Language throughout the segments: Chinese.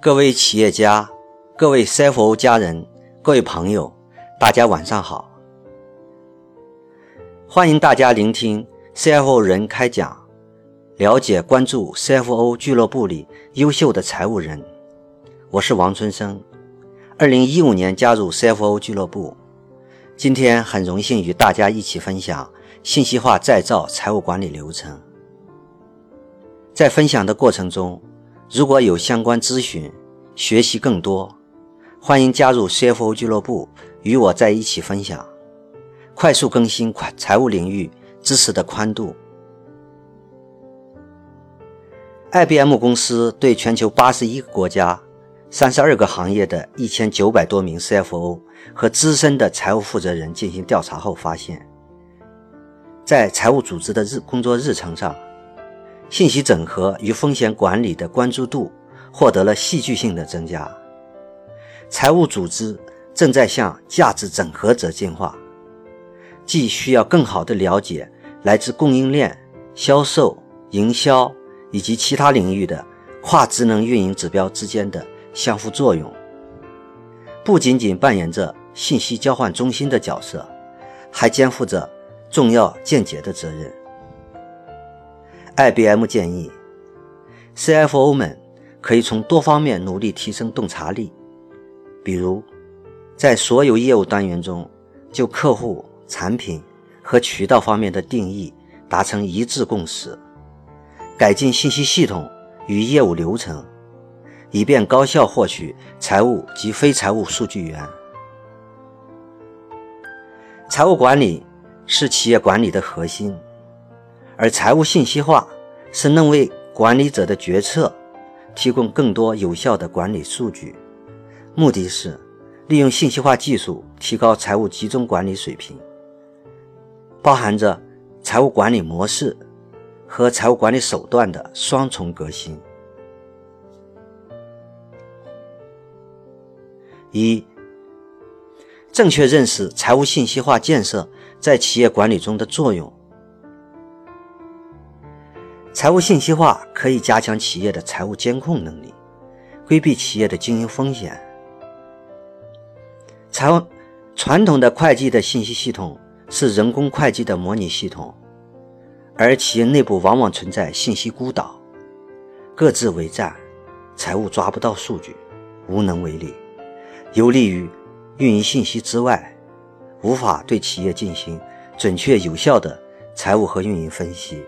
各位企业家、各位 CFO 家人、各位朋友，大家晚上好！欢迎大家聆听 CFO 人开讲，了解关注 CFO 俱乐部里优秀的财务人。我是王春生，二零一五年加入 CFO 俱乐部，今天很荣幸与大家一起分享信息化再造财务管理流程。在分享的过程中，如果有相关咨询，学习更多，欢迎加入 CFO 俱乐部，与我在一起分享，快速更新快财务领域知识的宽度。IBM 公司对全球八十一个国家、三十二个行业的一千九百多名 CFO 和资深的财务负责人进行调查后发现，在财务组织的日工作日程上。信息整合与风险管理的关注度获得了戏剧性的增加。财务组织正在向价值整合者进化，既需要更好地了解来自供应链、销售、营销以及其他领域的跨职能运营指标之间的相互作用，不仅仅扮演着信息交换中心的角色，还肩负着重要见解的责任。IBM 建议，CFO 们可以从多方面努力提升洞察力，比如，在所有业务单元中，就客户、产品和渠道方面的定义达成一致共识，改进信息系统与业务流程，以便高效获取财务及非财务数据源。财务管理是企业管理的核心。而财务信息化是能为管理者的决策提供更多有效的管理数据，目的是利用信息化技术提高财务集中管理水平，包含着财务管理模式和财务管理手段的双重革新。一、正确认识财务信息化建设在企业管理中的作用。财务信息化可以加强企业的财务监控能力，规避企业的经营风险。财务传统的会计的信息系统是人工会计的模拟系统，而企业内部往往存在信息孤岛，各自为战，财务抓不到数据，无能为力，有利于运营信息之外，无法对企业进行准确有效的财务和运营分析。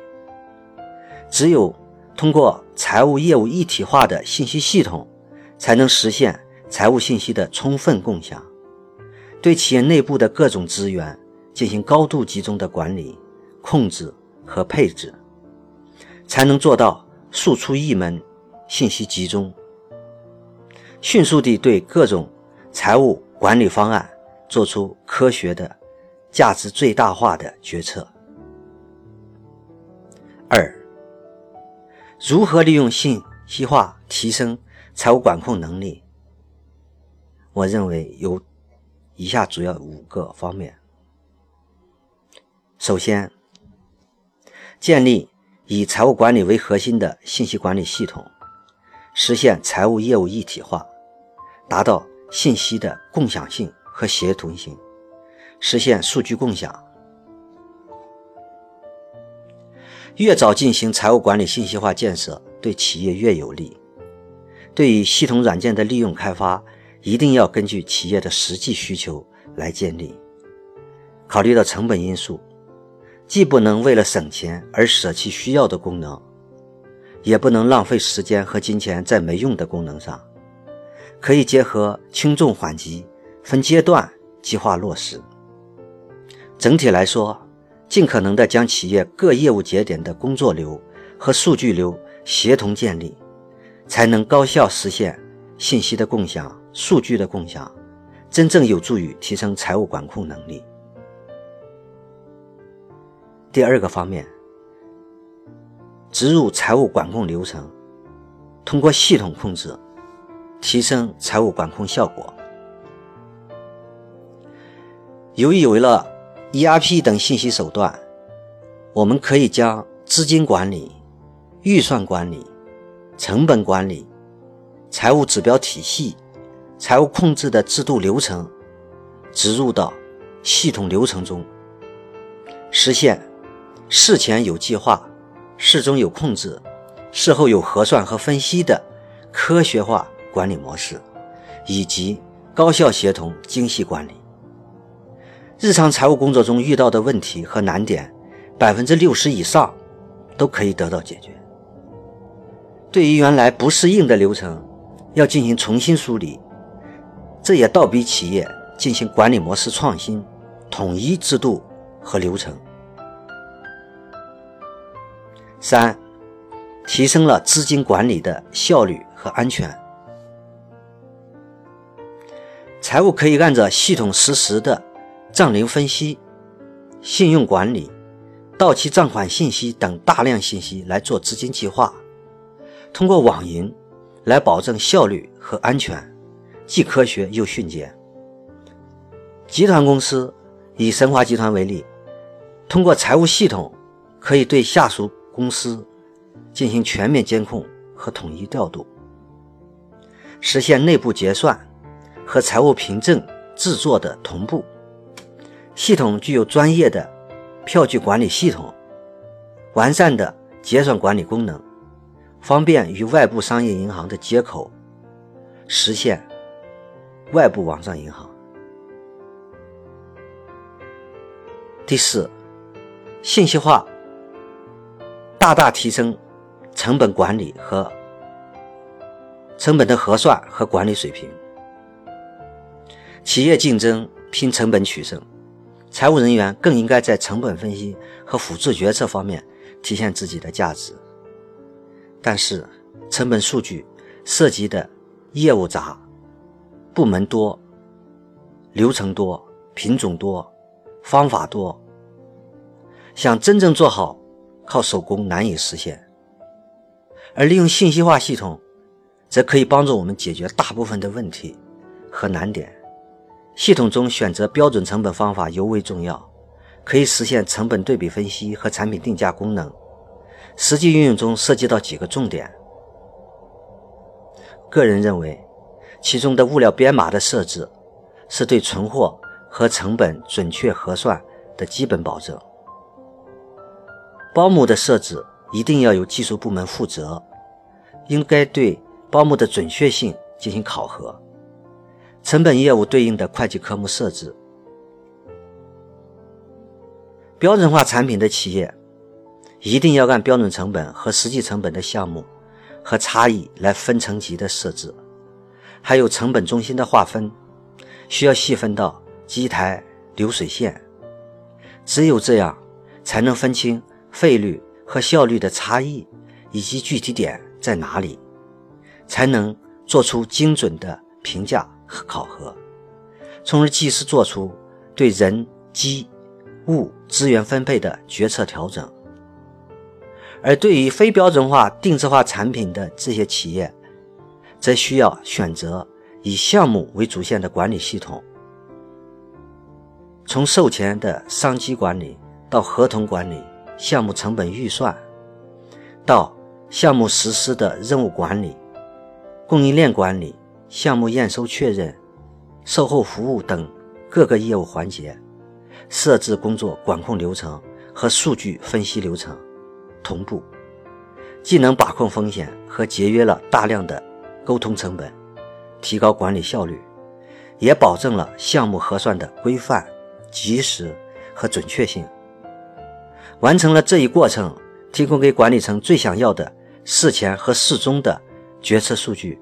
只有通过财务业务一体化的信息系统，才能实现财务信息的充分共享，对企业内部的各种资源进行高度集中的管理、控制和配置，才能做到速出一门，信息集中，迅速地对各种财务管理方案做出科学的、价值最大化的决策。二。如何利用信息化提升财务管控能力？我认为有以下主要五个方面。首先，建立以财务管理为核心的信息管理系统，实现财务业务一体化，达到信息的共享性和协同性，实现数据共享。越早进行财务管理信息化建设，对企业越有利。对于系统软件的利用开发，一定要根据企业的实际需求来建立。考虑到成本因素，既不能为了省钱而舍弃需要的功能，也不能浪费时间和金钱在没用的功能上。可以结合轻重缓急，分阶段计划落实。整体来说。尽可能的将企业各业务节点的工作流和数据流协同建立，才能高效实现信息的共享、数据的共享，真正有助于提升财务管控能力。第二个方面，植入财务管控流程，通过系统控制，提升财务管控效果。由于有了 ERP 等信息手段我们可以将资金管理、预算管理、成本管理、财务指标体系、财务控制的制度流程植入到系统流程中，实现事前有计划、事中有控制、事后有核算和分析的科学化管理模式，以及高效协同、精细管理。日常财务工作中遇到的问题和难点。百分之六十以上都可以得到解决。对于原来不适应的流程，要进行重新梳理，这也倒逼企业进行管理模式创新、统一制度和流程。三、提升了资金管理的效率和安全。财务可以按照系统实时的账龄分析、信用管理。到期账款信息等大量信息来做资金计划，通过网银来保证效率和安全，既科学又迅捷。集团公司以神华集团为例，通过财务系统可以对下属公司进行全面监控和统一调度，实现内部结算和财务凭证制作的同步。系统具有专业的。票据管理系统，完善的结算管理功能，方便与外部商业银行的接口，实现外部网上银行。第四，信息化大大提升成本管理和成本的核算和管理水平。企业竞争拼成本取胜。财务人员更应该在成本分析和辅助决策方面体现自己的价值。但是，成本数据涉及的业务杂、部门多、流程多、品种多、方法多，想真正做好，靠手工难以实现。而利用信息化系统，则可以帮助我们解决大部分的问题和难点。系统中选择标准成本方法尤为重要，可以实现成本对比分析和产品定价功能。实际运用中涉及到几个重点。个人认为，其中的物料编码的设置是对存货和成本准确核算的基本保证。包目的设置一定要由技术部门负责，应该对包目的准确性进行考核。成本业务对应的会计科目设置，标准化产品的企业一定要按标准成本和实际成本的项目和差异来分层级的设置，还有成本中心的划分，需要细分到机台、流水线。只有这样，才能分清费率和效率的差异以及具体点在哪里，才能做出精准的评价。和考核，从而及时做出对人、机、物资源分配的决策调整。而对于非标准化、定制化产品的这些企业，则需要选择以项目为主线的管理系统，从售前的商机管理到合同管理、项目成本预算，到项目实施的任务管理、供应链管理。项目验收确认、售后服务等各个业务环节，设置工作管控流程和数据分析流程同步，既能把控风险和节约了大量的沟通成本，提高管理效率，也保证了项目核算的规范、及时和准确性。完成了这一过程，提供给管理层最想要的事前和事中的决策数据。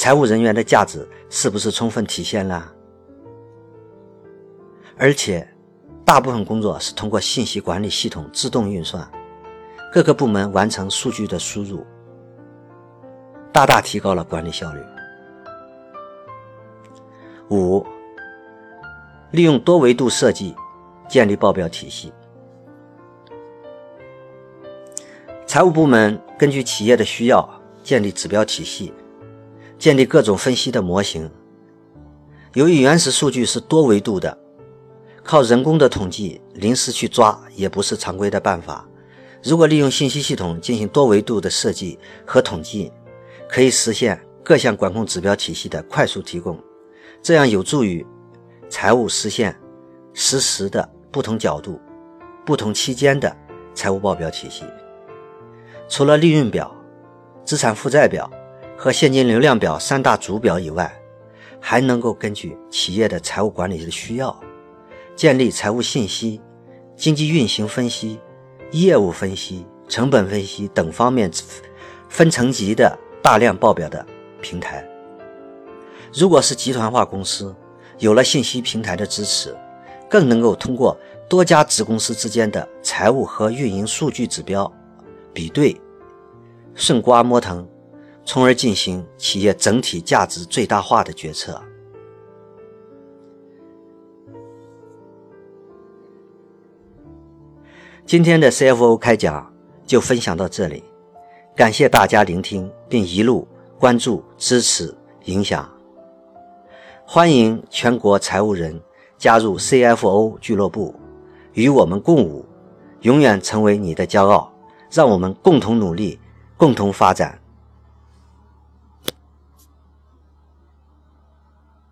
财务人员的价值是不是充分体现了？而且，大部分工作是通过信息管理系统自动运算，各个部门完成数据的输入，大大提高了管理效率。五、利用多维度设计建立报表体系，财务部门根据企业的需要建立指标体系。建立各种分析的模型。由于原始数据是多维度的，靠人工的统计临时去抓也不是常规的办法，如果利用信息系统进行多维度的设计和统计，可以实现各项管控指标体系的快速提供，这样有助于财务实现实时的不同角度、不同期间的财务报表体系。除了利润表、资产负债表和现金流量表三大主表以外，还能够根据企业的财务管理的需要，建立财务信息、经济运行分析。业务分析、成本分析等方面分层级的大量报表的平台。如果是集团化公司，有了信息平台的支持，更能够通过多家子公司之间的财务和运营数据指标比对、顺瓜摸藤，从而进行企业整体价值最大化的决策。今天的 CFO 开讲就分享到这里，感谢大家聆听并一路关注、支持、影响。欢迎全国财务人加入 CFO 俱乐部，与我们共舞，永远成为你的骄傲。让我们共同努力，共同发展。